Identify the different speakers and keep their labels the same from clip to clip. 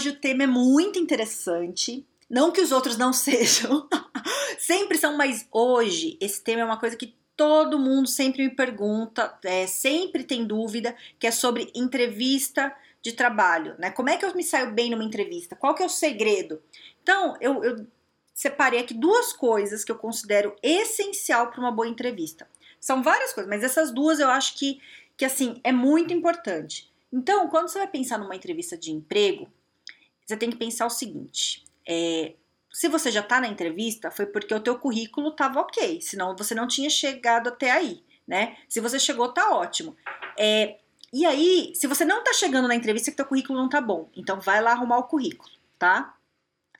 Speaker 1: Hoje o tema é muito interessante. Não que os outros não sejam, sempre são, mas hoje esse tema é uma coisa que todo mundo sempre me pergunta, é, sempre tem dúvida, que é sobre entrevista de trabalho, né? Como é que eu me saio bem numa entrevista? Qual que é o segredo? Então, eu, eu separei aqui duas coisas que eu considero essencial para uma boa entrevista. São várias coisas, mas essas duas eu acho que, que assim, é muito importante. Então, quando você vai pensar numa entrevista de emprego, você tem que pensar o seguinte: é, se você já está na entrevista, foi porque o teu currículo estava ok, senão você não tinha chegado até aí, né? Se você chegou, tá ótimo. É, e aí, se você não está chegando na entrevista, é que teu currículo não tá bom, então vai lá arrumar o currículo, tá?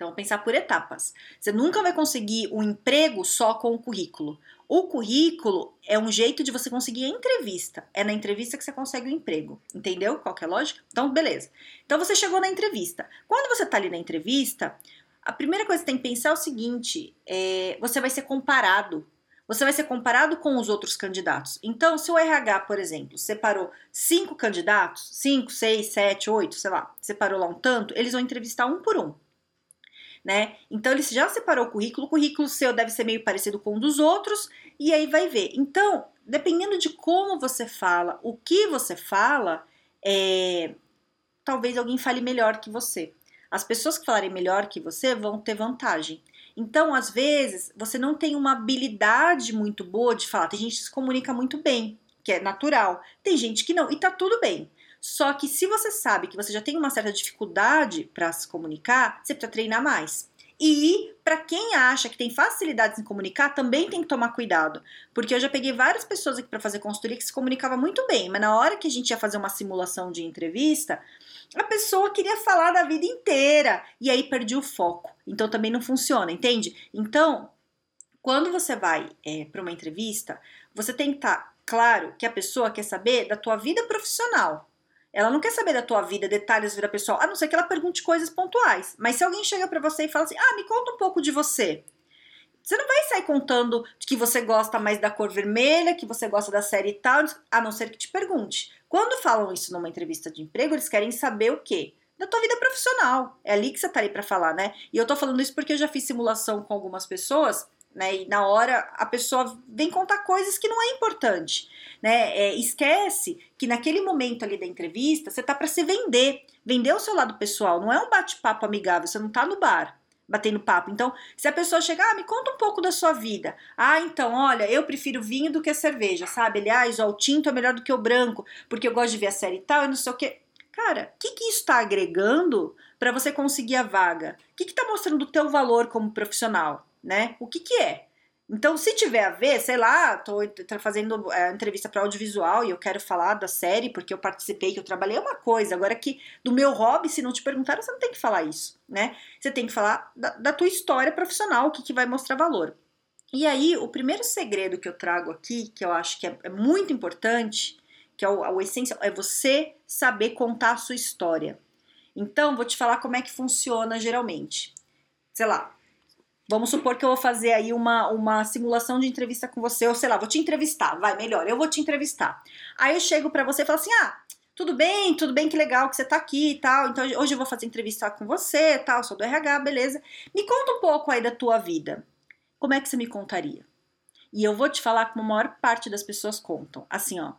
Speaker 1: Então, pensar por etapas. Você nunca vai conseguir um emprego só com o currículo. O currículo é um jeito de você conseguir a entrevista. É na entrevista que você consegue o emprego. Entendeu qual é a lógica? Então, beleza. Então, você chegou na entrevista. Quando você está ali na entrevista, a primeira coisa que você tem que pensar é o seguinte: é, você vai ser comparado. Você vai ser comparado com os outros candidatos. Então, se o RH, por exemplo, separou cinco candidatos, cinco, seis, sete, oito, sei lá, separou lá um tanto, eles vão entrevistar um por um né? Então ele já separou o currículo, o currículo seu deve ser meio parecido com o dos outros, e aí vai ver. Então, dependendo de como você fala, o que você fala, é, talvez alguém fale melhor que você. As pessoas que falarem melhor que você vão ter vantagem. Então, às vezes, você não tem uma habilidade muito boa de falar. Tem gente que se comunica muito bem, que é natural. Tem gente que não, e tá tudo bem. Só que se você sabe que você já tem uma certa dificuldade para se comunicar, você precisa treinar mais. E para quem acha que tem facilidades em comunicar, também tem que tomar cuidado, porque eu já peguei várias pessoas aqui para fazer consultoria que se comunicavam muito bem, mas na hora que a gente ia fazer uma simulação de entrevista, a pessoa queria falar da vida inteira e aí perdi o foco. Então também não funciona, entende? Então, quando você vai é, para uma entrevista, você tem que estar tá claro que a pessoa quer saber da tua vida profissional. Ela não quer saber da tua vida, detalhes da vida pessoal, a não ser que ela pergunte coisas pontuais. Mas se alguém chega para você e fala assim: "Ah, me conta um pouco de você". Você não vai sair contando que você gosta mais da cor vermelha, que você gosta da série tal, a não ser que te pergunte. Quando falam isso numa entrevista de emprego, eles querem saber o quê? Da tua vida profissional. É ali que você tá aí para falar, né? E eu tô falando isso porque eu já fiz simulação com algumas pessoas né? E na hora a pessoa vem contar coisas que não é importante, né? É, esquece que naquele momento ali da entrevista você tá para se vender, vender o seu lado pessoal, não é um bate-papo amigável, você não tá no bar batendo papo. Então, se a pessoa chegar, ah, me conta um pouco da sua vida. Ah, então, olha, eu prefiro vinho do que cerveja, sabe? Aliás, ó, o tinto é melhor do que o branco, porque eu gosto de ver a série e tal, e não sei o quê. Cara, o que, que isso está agregando para você conseguir a vaga? O que está mostrando o teu valor como profissional? Né? O que que é? Então, se tiver a ver, sei lá, tô fazendo é, entrevista para audiovisual e eu quero falar da série porque eu participei, que eu trabalhei, é uma coisa. Agora que do meu hobby, se não te perguntaram, você não tem que falar isso, né? Você tem que falar da, da tua história profissional, o que, que vai mostrar valor. E aí, o primeiro segredo que eu trago aqui, que eu acho que é, é muito importante, que é o, o essencial, é você saber contar a sua história. Então, vou te falar como é que funciona geralmente. Sei lá, Vamos supor que eu vou fazer aí uma, uma simulação de entrevista com você, ou sei lá, vou te entrevistar, vai, melhor, eu vou te entrevistar. Aí eu chego para você e falo assim: ah, tudo bem, tudo bem, que legal que você tá aqui e tal. Então hoje eu vou fazer entrevista com você tal, sou do RH, beleza. Me conta um pouco aí da tua vida. Como é que você me contaria? E eu vou te falar como a maior parte das pessoas contam. Assim, ó.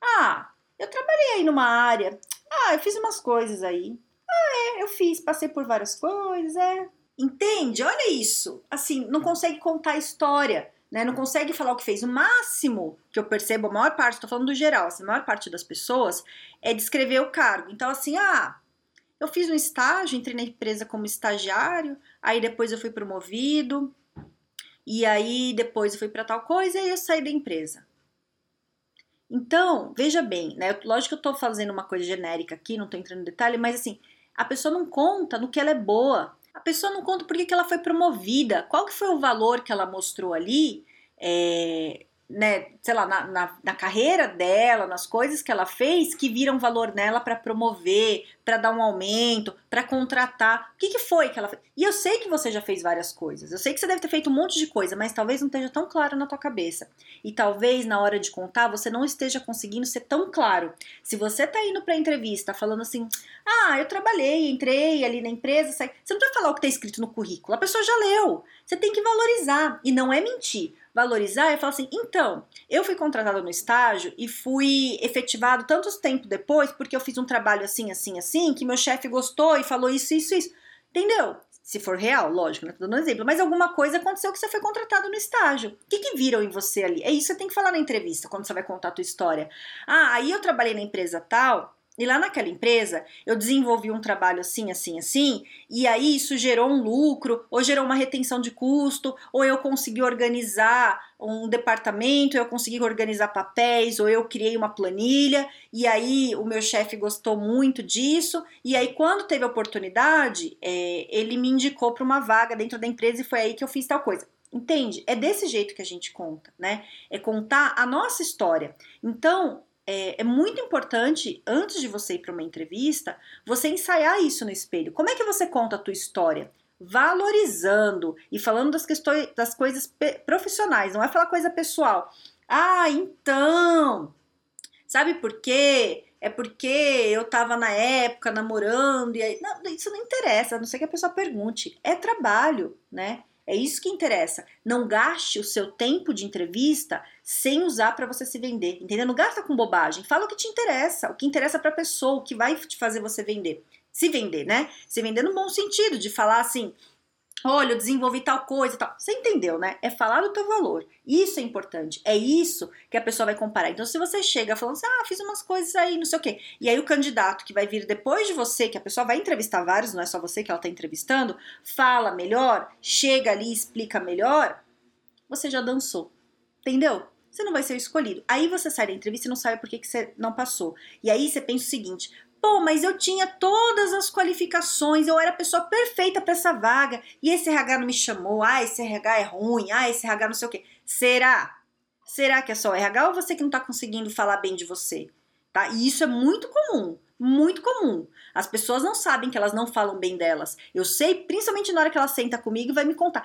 Speaker 1: Ah, eu trabalhei aí numa área. Ah, eu fiz umas coisas aí. Ah, é, eu fiz, passei por várias coisas, é. Entende? Olha isso. Assim, não consegue contar a história, né? Não consegue falar o que fez. O máximo que eu percebo, a maior parte, estou falando do geral, assim, a maior parte das pessoas é descrever o cargo. Então, assim, ah, eu fiz um estágio, entrei na empresa como estagiário, aí depois eu fui promovido, e aí depois eu fui para tal coisa e aí eu saí da empresa. Então, veja bem, né? Lógico que eu estou fazendo uma coisa genérica aqui, não estou entrando em detalhe, mas assim, a pessoa não conta no que ela é boa. A pessoa não conta por que ela foi promovida, qual que foi o valor que ela mostrou ali, é, né, sei lá, na, na, na, carreira dela, nas coisas que ela fez, que viram valor nela para promover, para dar um aumento, para contratar. O que, que foi que ela fez? E eu sei que você já fez várias coisas. Eu sei que você deve ter feito um monte de coisa, mas talvez não esteja tão claro na tua cabeça. E talvez na hora de contar você não esteja conseguindo ser tão claro. Se você tá indo para entrevista falando assim: "Ah, eu trabalhei, entrei ali na empresa", você não vai falar o que tá escrito no currículo. A pessoa já leu. Você tem que valorizar e não é mentir valorizar é falar assim: então, eu fui contratada no estágio e fui efetivado tantos tempo depois porque eu fiz um trabalho assim, assim, assim, que meu chefe gostou e falou isso, isso, isso. Entendeu? Se for real, lógico, né? Tô dando um exemplo. Mas alguma coisa aconteceu que você foi contratado no estágio. O que, que viram em você ali? É isso que você tem que falar na entrevista, quando você vai contar a tua história. Ah, aí eu trabalhei na empresa tal e lá naquela empresa, eu desenvolvi um trabalho assim, assim, assim, e aí isso gerou um lucro, ou gerou uma retenção de custo, ou eu consegui organizar um departamento, eu consegui organizar papéis, ou eu criei uma planilha, e aí o meu chefe gostou muito disso, e aí quando teve oportunidade, é, ele me indicou para uma vaga dentro da empresa e foi aí que eu fiz tal coisa. Entende? É desse jeito que a gente conta, né? É contar a nossa história. Então, é, é, muito importante, antes de você ir para uma entrevista, você ensaiar isso no espelho. Como é que você conta a tua história? Valorizando e falando das questões, das coisas profissionais, não é falar coisa pessoal. Ah, então, sabe por quê? É porque eu tava na época namorando e aí. Não, isso não interessa, a não ser que a pessoa pergunte. É trabalho, né? É isso que interessa. Não gaste o seu tempo de entrevista sem usar para você se vender, entendeu? Não gasta com bobagem. Fala o que te interessa, o que interessa para a pessoa, o que vai te fazer você vender. Se vender, né? Se vender no bom sentido, de falar assim: olha, eu desenvolvi tal coisa tal. Você entendeu, né? É falar do teu valor. Isso é importante. É isso que a pessoa vai comparar. Então, se você chega falando assim, ah, fiz umas coisas aí, não sei o quê. E aí o candidato que vai vir depois de você, que a pessoa vai entrevistar vários, não é só você que ela está entrevistando, fala melhor, chega ali explica melhor, você já dançou. Entendeu? Você não vai ser escolhido. Aí você sai da entrevista e não sabe por que, que você não passou. E aí você pensa o seguinte: Pô, mas eu tinha todas as qualificações, eu era a pessoa perfeita para essa vaga e esse RH não me chamou. Ah, esse RH é ruim. Ah, esse RH não sei o quê. Será? Será que é só o RH ou você que não está conseguindo falar bem de você? Tá? E isso é muito comum, muito comum. As pessoas não sabem que elas não falam bem delas. Eu sei, principalmente na hora que ela senta comigo e vai me contar.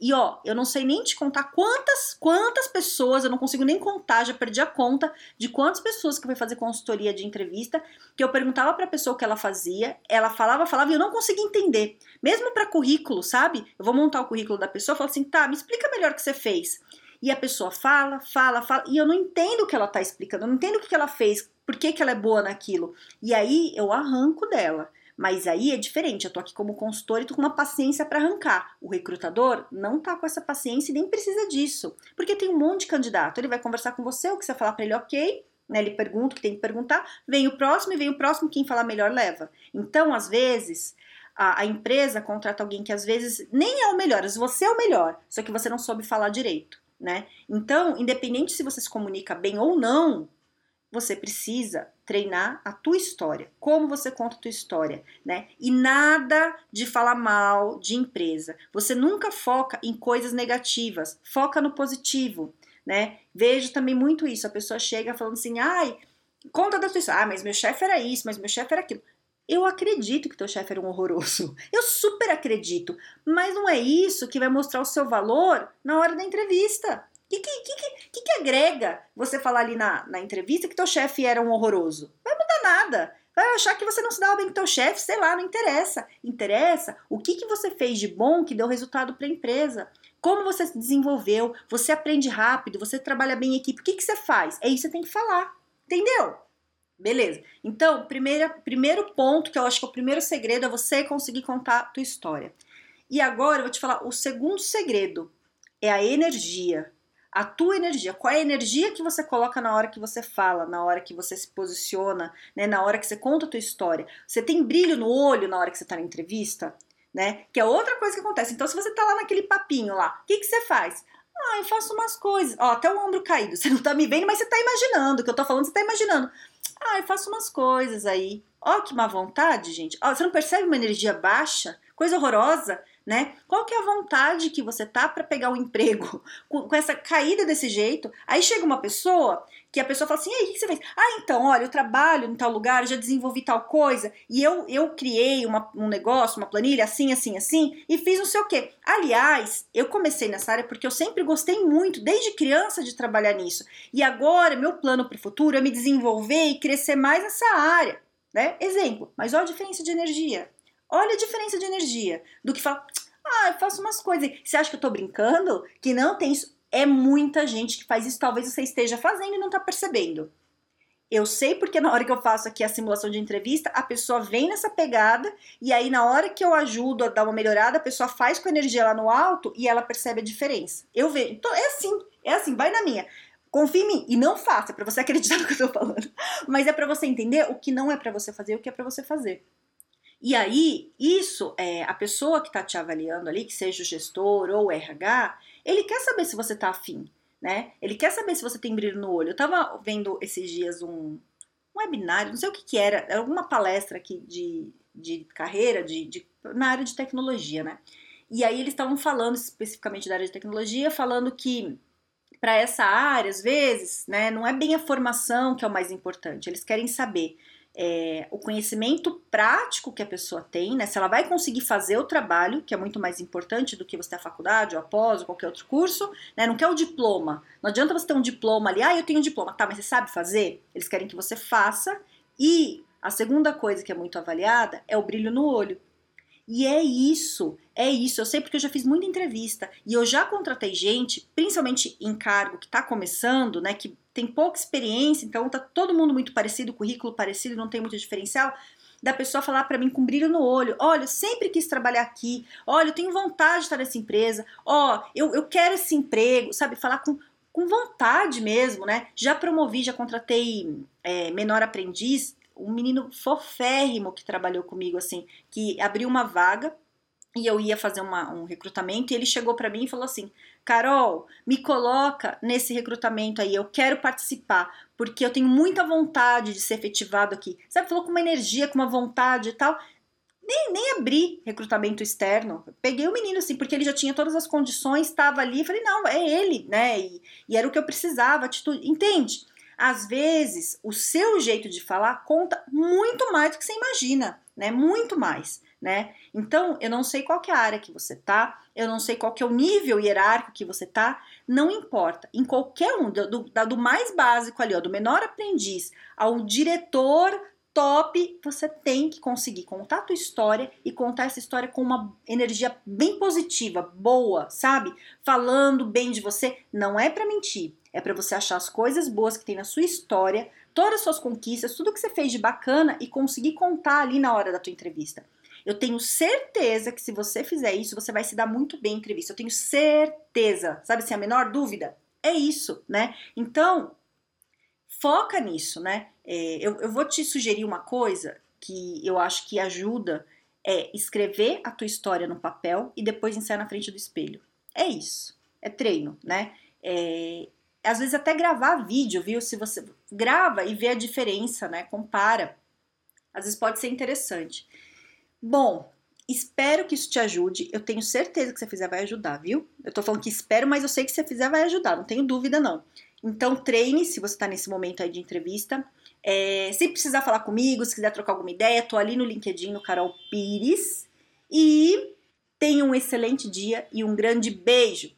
Speaker 1: E ó, eu não sei nem te contar quantas, quantas pessoas, eu não consigo nem contar, já perdi a conta de quantas pessoas que eu fui fazer consultoria de entrevista, que eu perguntava para a pessoa o que ela fazia, ela falava, falava e eu não conseguia entender. Mesmo para currículo, sabe? Eu vou montar o currículo da pessoa, falo assim: "Tá, me explica melhor o que você fez". E a pessoa fala, fala, fala, e eu não entendo o que ela está explicando, eu não entendo o que ela fez, por que, que ela é boa naquilo. E aí eu arranco dela. Mas aí é diferente, eu tô aqui como consultor e tô com uma paciência para arrancar. O recrutador não tá com essa paciência e nem precisa disso, porque tem um monte de candidato. Ele vai conversar com você, o que você falar para ele, ok, né? Ele pergunta o que tem que perguntar, vem o próximo e vem o próximo, quem falar melhor leva. Então, às vezes, a, a, empresa contrata alguém que às vezes nem é o melhor, você é o melhor, só que você não soube falar direito, né? Então, independente se você se comunica bem ou não, você precisa treinar a tua história, como você conta a tua história, né? E nada de falar mal de empresa. Você nunca foca em coisas negativas, foca no positivo, né? Vejo também muito isso, a pessoa chega falando assim: "Ai, conta da tua história. Ah, mas meu chefe era isso, mas meu chefe era aquilo". Eu acredito que teu chefe era um horroroso. Eu super acredito. Mas não é isso que vai mostrar o seu valor na hora da entrevista. O que, que, que, que, agrega você falar ali na, na entrevista que teu chefe era um horroroso? Vai mudar nada. Vai achar que você não se dava bem com teu chefe, sei lá, não interessa. Interessa o que, que você fez de bom que deu resultado para a empresa. Como você se desenvolveu, você aprende rápido, você trabalha bem em equipe, o que, que você faz? É isso que você tem que falar. Entendeu? Beleza. Então, primeira, primeiro ponto, que eu acho que é o primeiro segredo, é você conseguir contar a tua história. E agora eu vou te falar o segundo segredo, é a energia a tua energia, qual é a energia que você coloca na hora que você fala, na hora que você se posiciona, né, na hora que você conta a tua história. Você tem brilho no olho na hora que você está na entrevista, né? Que é outra coisa que acontece. Então, se você tá lá naquele papinho lá, o que, que você faz? Ah, eu faço umas coisas. Ó, até o ombro caído. Você não tá me vendo, mas você tá imaginando. O que eu tô falando, você tá imaginando. Ah, eu faço umas coisas aí. Ó, que má vontade, gente. Ó, você não percebe uma energia baixa? coisa horrorosa, né? Qual que é a vontade que você tá para pegar um emprego com, com, essa caída desse jeito? Aí chega uma pessoa que a pessoa fala assim: "E aí, o que você fez?" "Ah, então, olha, eu trabalho em tal lugar, já desenvolvi tal coisa e eu eu criei uma, um negócio, uma planilha assim, assim, assim e fiz não sei o quê". Aliás, eu comecei nessa área porque eu sempre gostei muito, desde criança, de trabalhar nisso. E agora, meu plano para o futuro é me desenvolver e crescer mais nessa área, né? Exemplo, mas olha a diferença de energia. Olha a diferença de energia do que falar, ah, eu faço umas coisas. Você acha que eu tô brincando? Que não tem isso? É muita gente que faz isso, talvez você esteja fazendo e não tá percebendo. Eu sei porque na hora que eu faço aqui a simulação de entrevista, a pessoa vem nessa pegada e aí na hora que eu ajudo a dar uma melhorada, a pessoa faz com a energia lá no alto e ela percebe a diferença. Eu vejo. Então é assim, é assim, vai na minha. Confie em mim e não faça, é para você acreditar no que eu tô falando. Mas é para você entender o que não é para você fazer e o que é para você fazer. E aí, isso, é, a pessoa que está te avaliando ali, que seja o gestor ou o RH, ele quer saber se você está afim, né? Ele quer saber se você tem brilho no olho. Eu estava vendo esses dias um, um webinário, não sei o que, que era, era alguma palestra aqui de, de carreira, de, de, na área de tecnologia, né? E aí eles estavam falando especificamente da área de tecnologia, falando que para essa área, às vezes, né, não é bem a formação que é o mais importante. Eles querem saber é, o conhecimento prático que a pessoa tem, né? Se ela vai conseguir fazer o trabalho, que é muito mais importante do que você ter a faculdade, ou após, ou qualquer outro curso, né? Não quer o diploma. Não adianta você ter um diploma ali, ah, eu tenho um diploma, tá, mas você sabe fazer? Eles querem que você faça. E a segunda coisa que é muito avaliada é o brilho no olho. E é isso, é isso. Eu sei porque eu já fiz muita entrevista e eu já contratei gente, principalmente em cargo que está começando, né, que tem pouca experiência, então tá todo mundo muito parecido, currículo parecido, não tem muito diferencial. Da pessoa falar para mim com brilho no olho: olha, eu sempre quis trabalhar aqui, olha, eu tenho vontade de estar nessa empresa, ó, eu, eu quero esse emprego, sabe? Falar com, com vontade mesmo, né? Já promovi, já contratei é, menor aprendiz, um menino foférrimo que trabalhou comigo, assim, que abriu uma vaga e eu ia fazer uma, um recrutamento e ele chegou para mim e falou assim: Carol, me coloca nesse recrutamento aí, eu quero participar, porque eu tenho muita vontade de ser efetivado aqui. Sabe, falou com uma energia, com uma vontade e tal. Nem, nem abri recrutamento externo. Peguei o menino assim, porque ele já tinha todas as condições, estava ali. Falei, não, é ele, né? E, e era o que eu precisava, atitude. Entende? Às vezes, o seu jeito de falar conta muito mais do que você imagina, né? Muito mais, né? Então, eu não sei qual é a área que você tá, eu não sei qual é o nível hierárquico que você tá, não importa. Em qualquer um, do, do, do mais básico ali, ó, do menor aprendiz ao diretor top, você tem que conseguir contar a tua história e contar essa história com uma energia bem positiva, boa, sabe? Falando bem de você, não é para mentir, é para você achar as coisas boas que tem na sua história, todas as suas conquistas, tudo que você fez de bacana e conseguir contar ali na hora da tua entrevista. Eu tenho certeza que se você fizer isso, você vai se dar muito bem em entrevista. Eu tenho certeza, sabe assim, a menor dúvida? É isso, né? Então, foca nisso, né? É, eu, eu vou te sugerir uma coisa que eu acho que ajuda é escrever a tua história no papel e depois ensaiar na frente do espelho. É isso. É treino, né? É, às vezes até gravar vídeo, viu? Se você grava e vê a diferença, né? Compara. Às vezes pode ser interessante. Bom, espero que isso te ajude. Eu tenho certeza que você fizer vai ajudar, viu? Eu tô falando que espero, mas eu sei que você fizer vai ajudar, não tenho dúvida não. Então treine se você está nesse momento aí de entrevista. É, se precisar falar comigo, se quiser trocar alguma ideia, tô ali no LinkedIn, no Carol Pires. E tenha um excelente dia e um grande beijo!